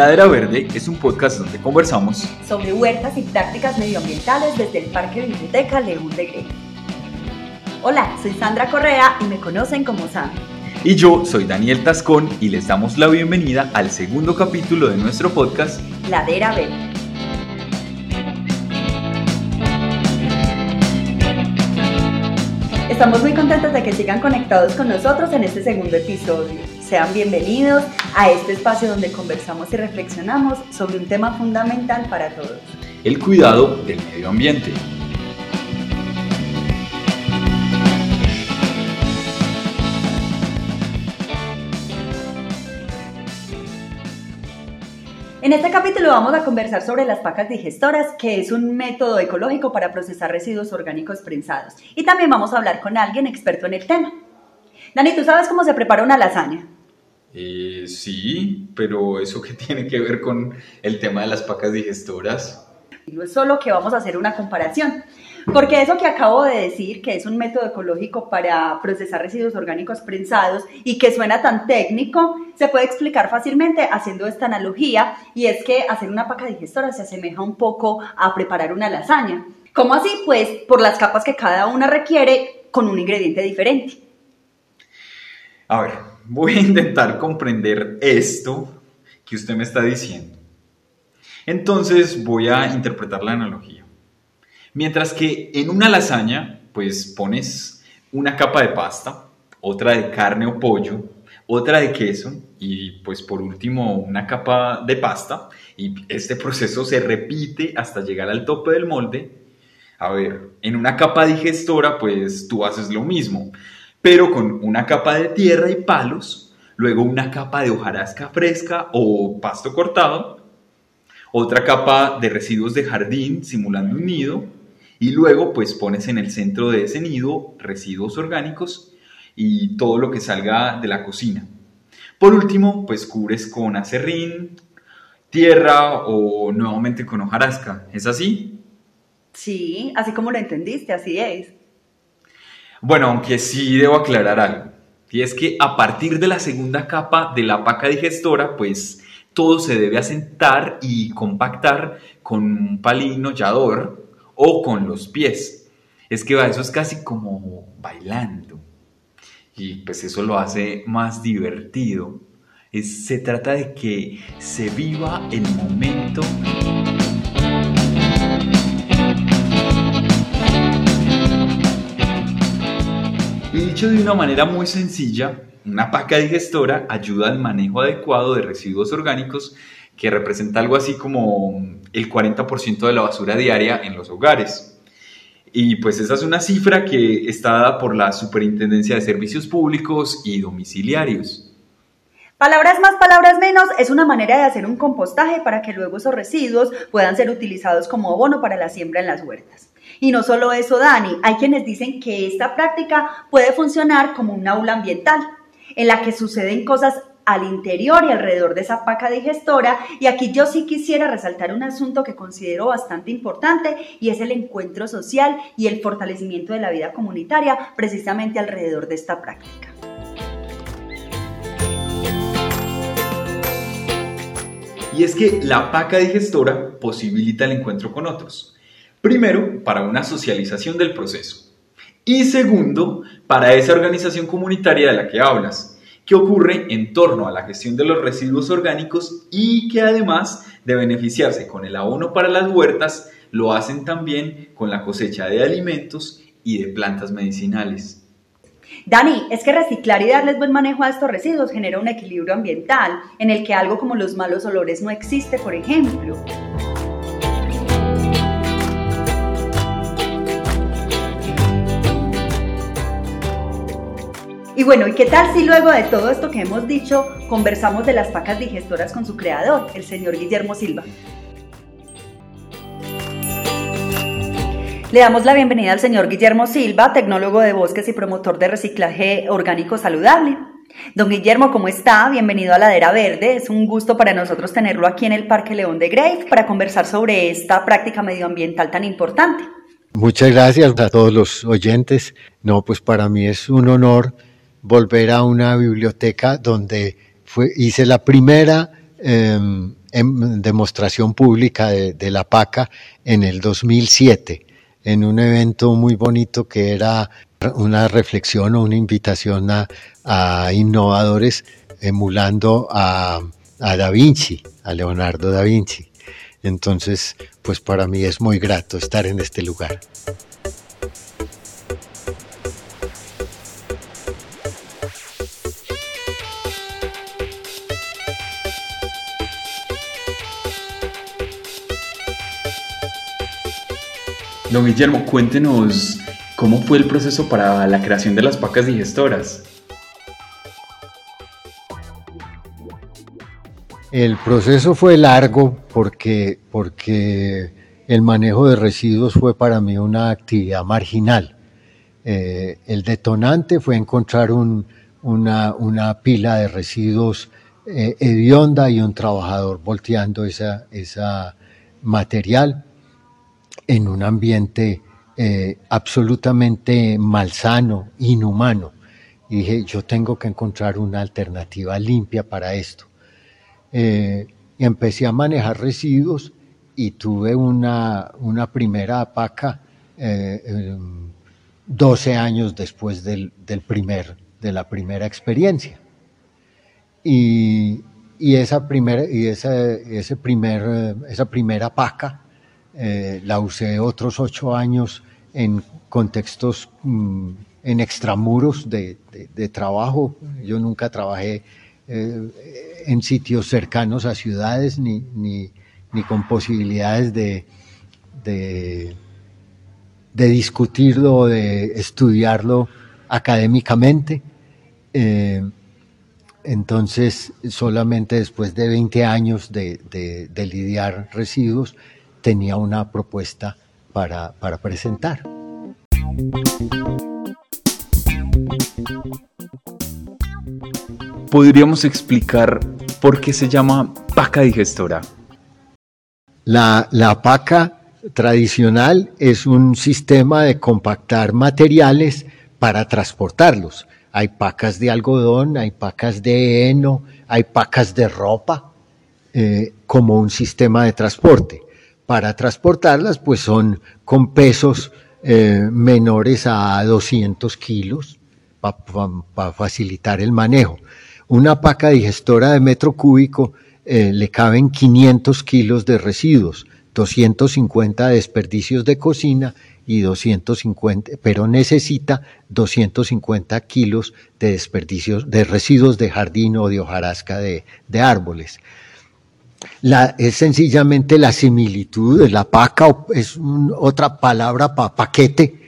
Ladera Verde es un podcast donde conversamos sobre huertas y prácticas medioambientales desde el Parque Biblioteca León de Grey. Hola, soy Sandra Correa y me conocen como Sam. Y yo soy Daniel Tascón y les damos la bienvenida al segundo capítulo de nuestro podcast Ladera Verde. Estamos muy contentos de que sigan conectados con nosotros en este segundo episodio. Sean bienvenidos a este espacio donde conversamos y reflexionamos sobre un tema fundamental para todos. El cuidado del medio ambiente. En este capítulo vamos a conversar sobre las pacas digestoras, que es un método ecológico para procesar residuos orgánicos prensados. Y también vamos a hablar con alguien experto en el tema. Dani, ¿tú sabes cómo se prepara una lasaña? Eh, sí, pero ¿eso qué tiene que ver con el tema de las pacas digestoras? No es solo que vamos a hacer una comparación, porque eso que acabo de decir, que es un método ecológico para procesar residuos orgánicos prensados y que suena tan técnico, se puede explicar fácilmente haciendo esta analogía y es que hacer una paca digestora se asemeja un poco a preparar una lasaña. ¿Cómo así? Pues por las capas que cada una requiere con un ingrediente diferente. A ver, voy a intentar comprender esto que usted me está diciendo. Entonces voy a interpretar la analogía. Mientras que en una lasaña, pues pones una capa de pasta, otra de carne o pollo, otra de queso y pues por último una capa de pasta y este proceso se repite hasta llegar al tope del molde. A ver, en una capa digestora pues tú haces lo mismo, pero con una capa de tierra y palos, luego una capa de hojarasca fresca o pasto cortado, otra capa de residuos de jardín simulando un nido, y luego pues pones en el centro de ese nido residuos orgánicos y todo lo que salga de la cocina. Por último, pues cubres con acerrín, tierra o nuevamente con hojarasca. ¿Es así? Sí, así como lo entendiste, así es. Bueno, aunque sí debo aclarar algo. Y es que a partir de la segunda capa de la paca digestora, pues todo se debe asentar y compactar con un palín hollador o con los pies. Es que eso es casi como bailando. Y pues eso lo hace más divertido. se trata de que se viva el momento. Y dicho de una manera muy sencilla, una paca digestora ayuda al manejo adecuado de residuos orgánicos que representa algo así como el 40% de la basura diaria en los hogares. Y pues esa es una cifra que está dada por la Superintendencia de Servicios Públicos y Domiciliarios. Palabras más, palabras menos, es una manera de hacer un compostaje para que luego esos residuos puedan ser utilizados como abono para la siembra en las huertas. Y no solo eso, Dani, hay quienes dicen que esta práctica puede funcionar como un aula ambiental, en la que suceden cosas al interior y alrededor de esa paca digestora. Y aquí yo sí quisiera resaltar un asunto que considero bastante importante y es el encuentro social y el fortalecimiento de la vida comunitaria precisamente alrededor de esta práctica. Y es que la paca digestora posibilita el encuentro con otros. Primero, para una socialización del proceso. Y segundo, para esa organización comunitaria de la que hablas, que ocurre en torno a la gestión de los residuos orgánicos y que además de beneficiarse con el abono para las huertas, lo hacen también con la cosecha de alimentos y de plantas medicinales. Dani, es que reciclar y darles buen manejo a estos residuos genera un equilibrio ambiental en el que algo como los malos olores no existe, por ejemplo. Y bueno, ¿y qué tal si luego de todo esto que hemos dicho conversamos de las pacas digestoras con su creador, el señor Guillermo Silva? Le damos la bienvenida al señor Guillermo Silva, tecnólogo de bosques y promotor de reciclaje orgánico saludable. Don Guillermo, ¿cómo está? Bienvenido a Ladera Verde. Es un gusto para nosotros tenerlo aquí en el Parque León de Grave para conversar sobre esta práctica medioambiental tan importante. Muchas gracias a todos los oyentes. No, pues para mí es un honor volver a una biblioteca donde hice la primera em, em, demostración pública de, la PACA en el 2007, en un evento muy bonito que era una reflexión o una invitación a, innovadores emulando a, a Da Vinci, a Leonardo da Vinci. Entonces, pues para mí es muy grato estar en este lugar. Don Guillermo, cuéntenos cómo fue el proceso para la creación de las pacas digestoras. El proceso fue largo porque, porque el manejo de residuos fue para mí una actividad marginal. Eh, el detonante fue encontrar una, pila de residuos eh, hedionda y un trabajador volteando esa, esa material en un ambiente eh, absolutamente malsano, inhumano. Y dije, yo tengo que encontrar una alternativa limpia para esto. Eh, y empecé a manejar residuos y tuve una, una primera paca 12 eh, años después del, del, primer, de la primera experiencia. Y, y esa, primera, y ese primer, esa primera paca eh, la usé otros ocho años en contextos mm, en extramuros de, trabajo. Yo nunca trabajé en sitios cercanos a ciudades ni, ni, con posibilidades de, de, discutirlo de estudiarlo académicamente. Eh, entonces, solamente después de 20 años de, lidiar residuos, tenía una propuesta para, para presentar. ¿podríamos explicar por qué se llama paca digestora? La, la paca tradicional es un sistema de compactar materiales para transportarlos. Hay pacas de algodón, hay pacas de heno, hay pacas de ropa, eh, como un sistema de transporte. Para transportarlas, pues son con pesos eh, menores a 200 kilos para facilitar el manejo. Una paca digestora de metro cúbico eh, le caben 500 kilos de residuos, 250 desperdicios de cocina y 250, pero necesita 250 kilos de desperdicios, de residuos de jardín o de hojarasca de, árboles. La, es sencillamente la similitud de la paca, es otra palabra para paquete,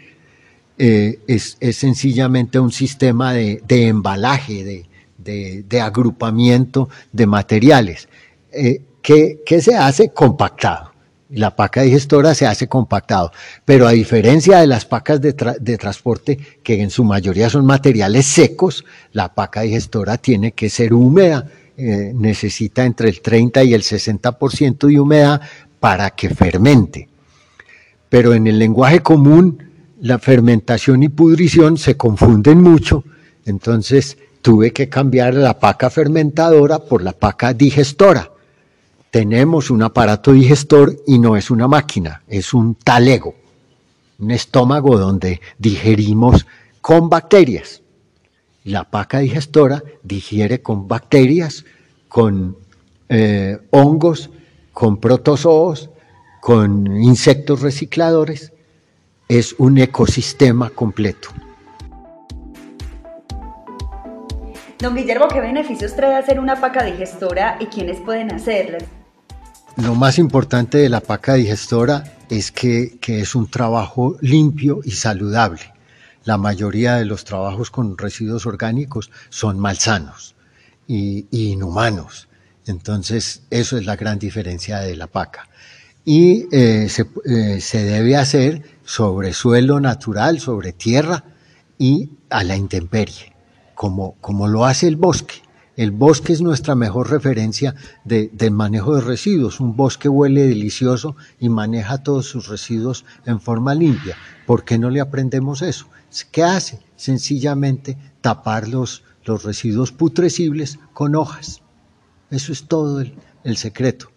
eh, es, sencillamente un sistema de, de embalaje, de, de, agrupamiento de materiales. Eh, que, se hace compactado. La paca digestora se hace compactado, pero a diferencia de las pacas de, transporte, que en su mayoría son materiales secos, la paca digestora tiene que ser húmeda, eh, necesita entre el 30 y el 60% de humedad para que fermente. Pero en el lenguaje común, la fermentación y pudrición se confunden mucho, entonces tuve que cambiar la paca fermentadora por la paca digestora. Tenemos un aparato digestor y no es una máquina, es un talego, un estómago donde digerimos con bacterias. La paca digestora digiere con bacterias, con eh, hongos, con protozoos, con insectos recicladores. Es un ecosistema completo. Don Guillermo, ¿qué beneficios trae hacer una paca digestora y quiénes pueden hacerla? Lo más importante de la paca digestora es que, es un trabajo limpio y saludable. La mayoría de los trabajos con residuos orgánicos son malsanos y, inhumanos. Entonces, eso es la gran diferencia de la paca. Y eh, se, eh, se debe hacer sobre suelo natural, sobre tierra y a la intemperie como, lo hace el bosque. El bosque es nuestra mejor referencia de, del manejo de residuos. Un bosque huele delicioso y maneja todos sus residuos en forma limpia. ¿Por qué no le aprendemos eso? ¿Qué hace? Sencillamente tapar los, residuos putrecibles con hojas. Eso es todo el, el secreto.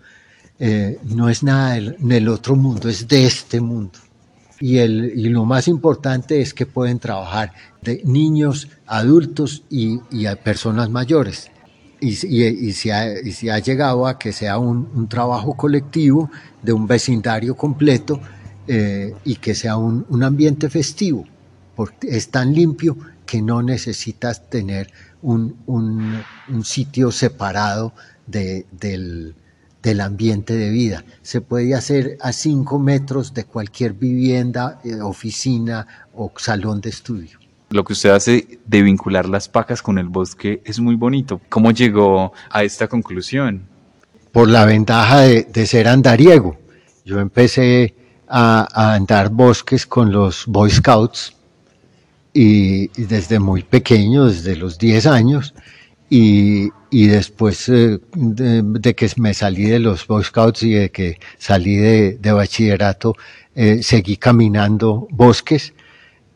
eh, no es nada del, otro mundo, es de este mundo. Y, el, y lo más importante es que pueden trabajar de niños, adultos y, y personas mayores. Y, y, se ha, y, se ha, llegado a que sea un, un trabajo colectivo de un vecindario completo eh, y que sea un, un, ambiente festivo, porque es tan limpio que no necesitas tener un, un, un sitio separado de, del, del, ambiente de vida. Se puede hacer a cinco metros de cualquier vivienda, eh, oficina o salón de estudio. Lo que usted hace de vincular las pacas con el bosque es muy bonito. ¿Cómo llegó a esta conclusión? Por la ventaja de, de ser andariego. Yo empecé a, andar bosques con los Boy Scouts y, desde muy pequeño, desde los 10 años, y, y después eh, de, que me salí de los Boy Scouts y de que salí de, de bachillerato, eh, seguí caminando bosques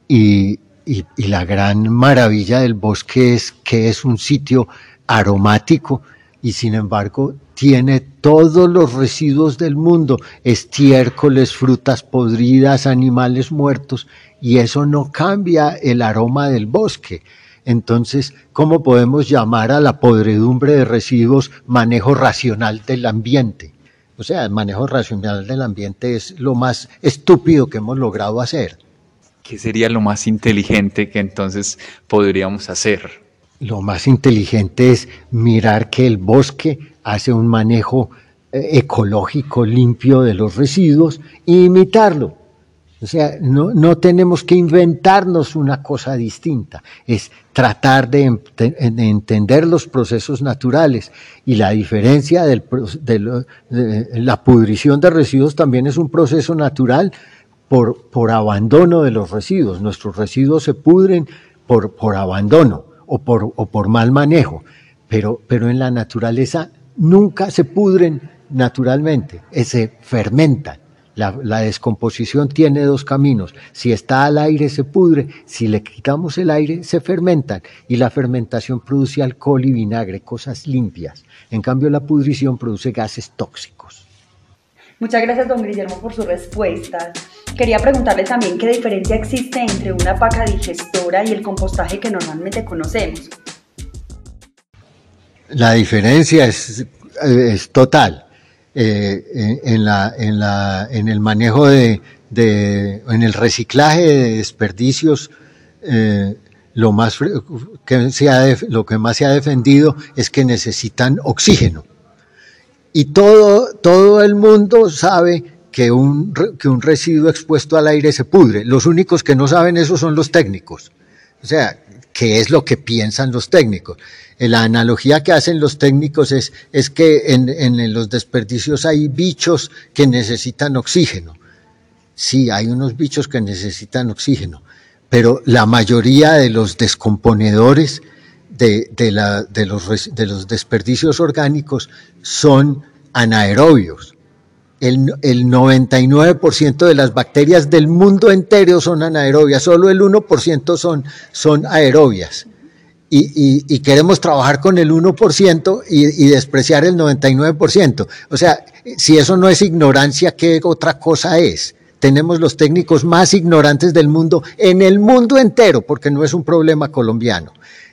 y, y, y, la gran maravilla del bosque es que es un sitio aromático y sin embargo tiene todos los residuos del mundo, estiércoles, frutas podridas, animales muertos, y eso no cambia el aroma del bosque. Entonces, ¿cómo podemos llamar a la podredumbre de residuos manejo racional del ambiente? O sea, el manejo racional del ambiente es lo más estúpido que hemos logrado hacer. ¿Qué sería lo más inteligente que entonces podríamos hacer? Lo más inteligente es mirar que el bosque hace un manejo eh, ecológico limpio de los residuos e imitarlo. O sea, no, no, tenemos que inventarnos una cosa distinta, es tratar de, entender los procesos naturales. Y la diferencia del, de, de, la pudrición de residuos también es un proceso natural por, por abandono de los residuos. Nuestros residuos se pudren por, por abandono o por, o por mal manejo, pero, pero en la naturaleza nunca se pudren naturalmente, eh, se fermentan. La, descomposición tiene dos caminos. Si está al aire se pudre, si le quitamos el aire se fermentan y la fermentación produce alcohol y vinagre, cosas limpias. En cambio la pudrición produce gases tóxicos. Muchas gracias, don Guillermo, por su respuesta. Quería preguntarle también qué diferencia existe entre una paca digestora y el compostaje que normalmente conocemos. La diferencia es, es total. Eh, en, la, en, la, en, el manejo de, de, en el reciclaje de desperdicios, eh, lo, más que se ha, lo que más se ha defendido es que necesitan oxígeno. Y todo, todo el mundo sabe que un, que un residuo expuesto al aire se pudre. Los únicos que no saben eso son los técnicos. O sea, ¿qué es lo que piensan los técnicos? La analogía que hacen los técnicos es, es que en, en los desperdicios hay bichos que necesitan oxígeno. Sí, hay unos bichos que necesitan oxígeno, pero la mayoría de los descomponedores de, de, la, de, los, de los desperdicios orgánicos son anaerobios. El, el 99% de las bacterias del mundo entero son anaerobias, solo el 1% son, son aerobias. Y, queremos trabajar con el 1% y, y, despreciar el 99%. O sea, si eso no es ignorancia, ¿qué otra cosa es? Tenemos los técnicos más ignorantes del mundo, en el mundo entero, porque no es un problema colombiano.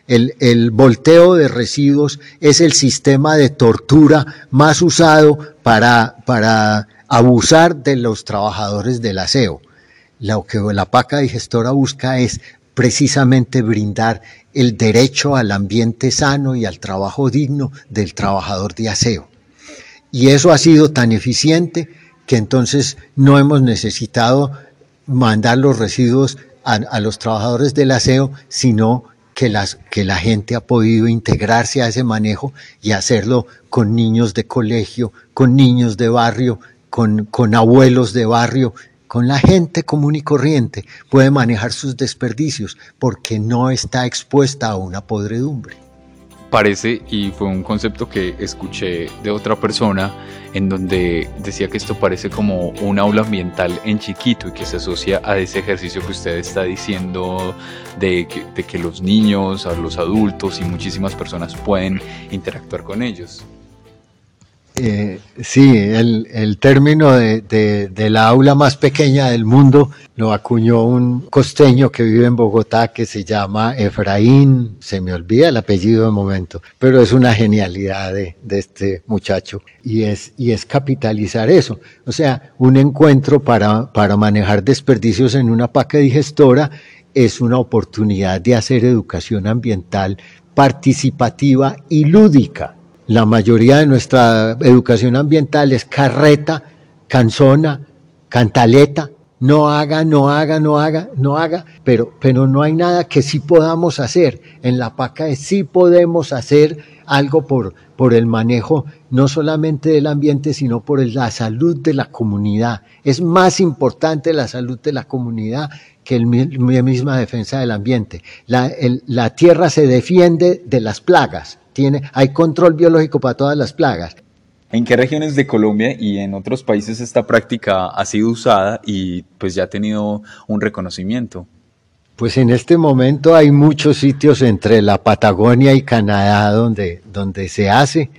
El, el, volteo de residuos es el sistema de tortura más usado para, abusar de los trabajadores del aseo. Lo que la paca digestora busca es precisamente brindar el derecho al ambiente sano y al trabajo digno del trabajador de aseo. Y eso ha sido tan eficiente que entonces no hemos necesitado mandar los residuos a los trabajadores del aseo, sino que, las, que la gente ha podido integrarse a ese manejo y hacerlo con niños de colegio, con niños de barrio, con, con abuelos de barrio, con la gente común y corriente. Puede manejar sus desperdicios porque no está expuesta a una podredumbre parece, y fue un concepto que escuché de otra persona, en donde decía que esto parece como un aula ambiental en chiquito y que se asocia a ese ejercicio que usted está diciendo de que, de que los niños, a los adultos y muchísimas personas pueden interactuar con ellos. Eh, sí, el, término de, la aula más pequeña del mundo lo acuñó un costeño que vive en Bogotá que se llama Efraín, se me olvida el apellido de momento, pero es una genialidad de, este muchacho y es, capitalizar eso. O sea, un encuentro para, para manejar desperdicios en una paca digestora es una oportunidad de hacer educación ambiental participativa y lúdica la mayoría de nuestra educación ambiental es carreta, canzona, cantaleta, no haga, no haga, no haga, no haga, pero, pero no hay nada que sí podamos hacer. En la PACA sí podemos hacer algo por, por el manejo no solamente del ambiente, sino por la salud de la comunidad. Es más importante la salud de la comunidad que la misma defensa del ambiente. La, la tierra se defiende de las plagas, hay control biológico para todas las plagas. ¿En qué regiones de Colombia y en otros países esta práctica ha sido usada y pues ya ha tenido un reconocimiento? Pues en este momento hay muchos sitios entre la Patagonia y Canadá donde, donde se hace.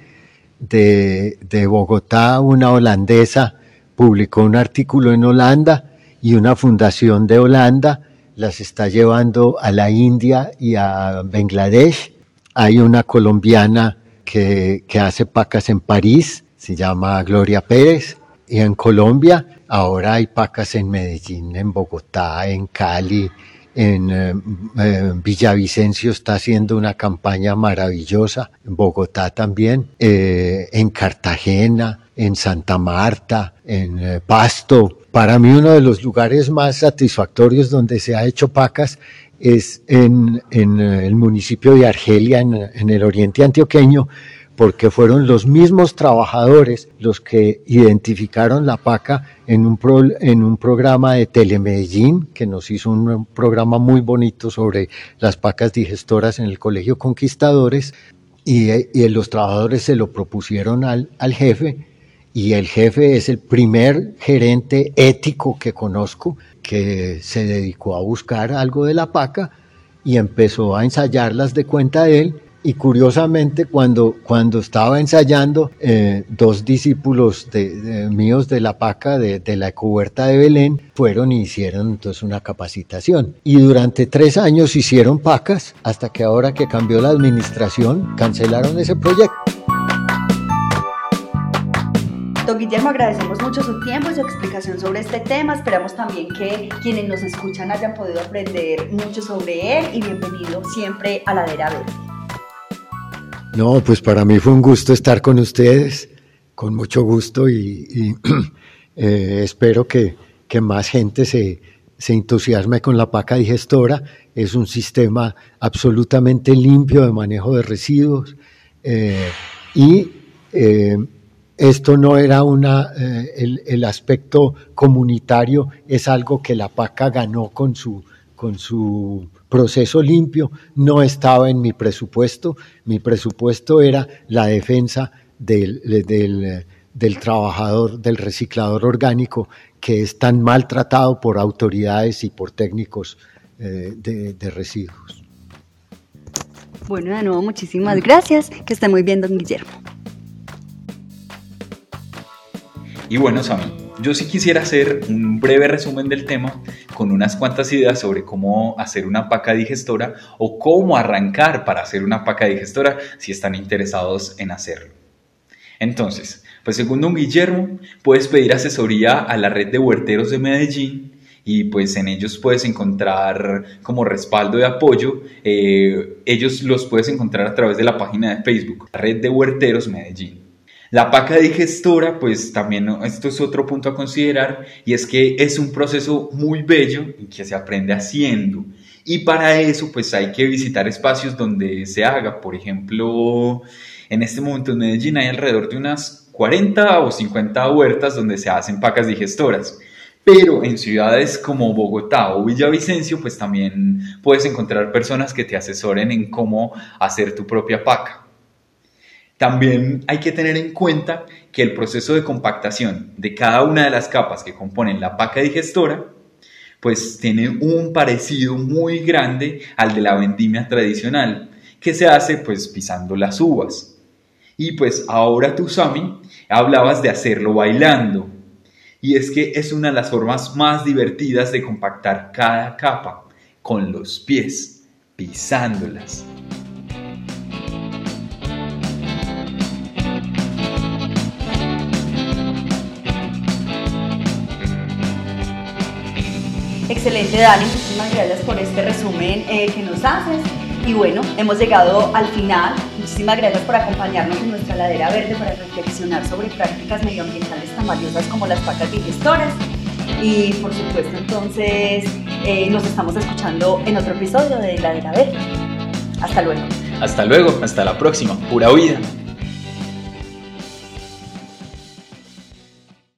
De, de Bogotá, una holandesa publicó un artículo en Holanda y una fundación de Holanda las está llevando a la India y a Bangladesh hay una colombiana que, hace pacas en París, se llama Gloria Pérez, y en Colombia ahora hay pacas en Medellín, en Bogotá, en Cali, en eh, eh, Villavicencio está haciendo una campaña maravillosa, en Bogotá también, eh, en Cartagena, en Santa Marta, en Pasto. Para mí uno de los lugares más satisfactorios donde se ha hecho pacas es en, el municipio de Argelia, en, el oriente antioqueño, porque fueron los mismos trabajadores los que identificaron la paca en un, en un programa de Telemedellín, que nos hizo un programa muy bonito sobre las pacas digestoras en el Colegio Conquistadores, y, y los trabajadores se lo propusieron al, al jefe, y el jefe es el primer gerente ético que conozco que se dedicó a buscar algo de la paca y empezó a ensayarlas de cuenta de él. Y curiosamente, cuando, cuando estaba ensayando, eh, dos discípulos de, míos de la paca, de, de la cubierta de Belén, fueron y hicieron entonces una capacitación. Y durante tres años hicieron pacas, hasta que ahora que cambió la administración, cancelaron ese proyecto. Don Guillermo, agradecemos mucho su tiempo y su explicación sobre este tema. Esperamos también que quienes nos escuchan hayan podido aprender mucho sobre él y bienvenido siempre a la Dera Verde. No, pues para mí fue un gusto estar con ustedes, con mucho gusto y, eh, espero que, más gente se, entusiasme con la paca digestora. Es un sistema absolutamente limpio de manejo de residuos eh, y eh, esto no era una, eh, el, aspecto comunitario es algo que la PACA ganó con su, con su proceso limpio, no estaba en mi presupuesto, mi presupuesto era la defensa del, del, trabajador, del reciclador orgánico que es tan maltratado por autoridades y por técnicos eh, de, de residuos. Bueno, de nuevo muchísimas gracias, que esté muy bien, don Guillermo. Y bueno, Sami, yo sí quisiera hacer un breve resumen del tema con unas cuantas ideas sobre cómo hacer una paca digestora o cómo arrancar para hacer una paca digestora si están interesados en hacerlo. Entonces, pues según Guillermo, puedes pedir asesoría a la red de huerteros de Medellín y pues en ellos puedes encontrar como respaldo de apoyo. Eh, ellos los puedes encontrar a través de la página de Facebook, Red de Huerteros Medellín. La paca digestora, pues también esto es otro punto a considerar y es que es un proceso muy bello y que se aprende haciendo. Y para eso, pues hay que visitar espacios donde se haga. Por ejemplo, en este momento en Medellín hay alrededor de unas 40 o 50 huertas donde se hacen pacas digestoras. Pero en ciudades como Bogotá o Villavicencio, pues también puedes encontrar personas que te asesoren en cómo hacer tu propia paca. También hay que tener en cuenta que el proceso de compactación de cada una de las capas que componen la paca digestora, pues tiene un parecido muy grande al de la vendimia tradicional, que se hace pues pisando las uvas. Y pues ahora tú, Sami, hablabas de hacerlo bailando. Y es que es una de las formas más divertidas de compactar cada capa con los pies, pisándolas. Excelente, Dani. Muchísimas gracias por este resumen eh, que nos haces. Y bueno, hemos llegado al final. Muchísimas gracias por acompañarnos en nuestra ladera verde para reflexionar sobre prácticas medioambientales tan valiosas como las pacas digestoras. Y por supuesto, entonces eh, nos estamos escuchando en otro episodio de Ladera Verde. Hasta luego. Hasta luego, hasta la próxima. Pura vida.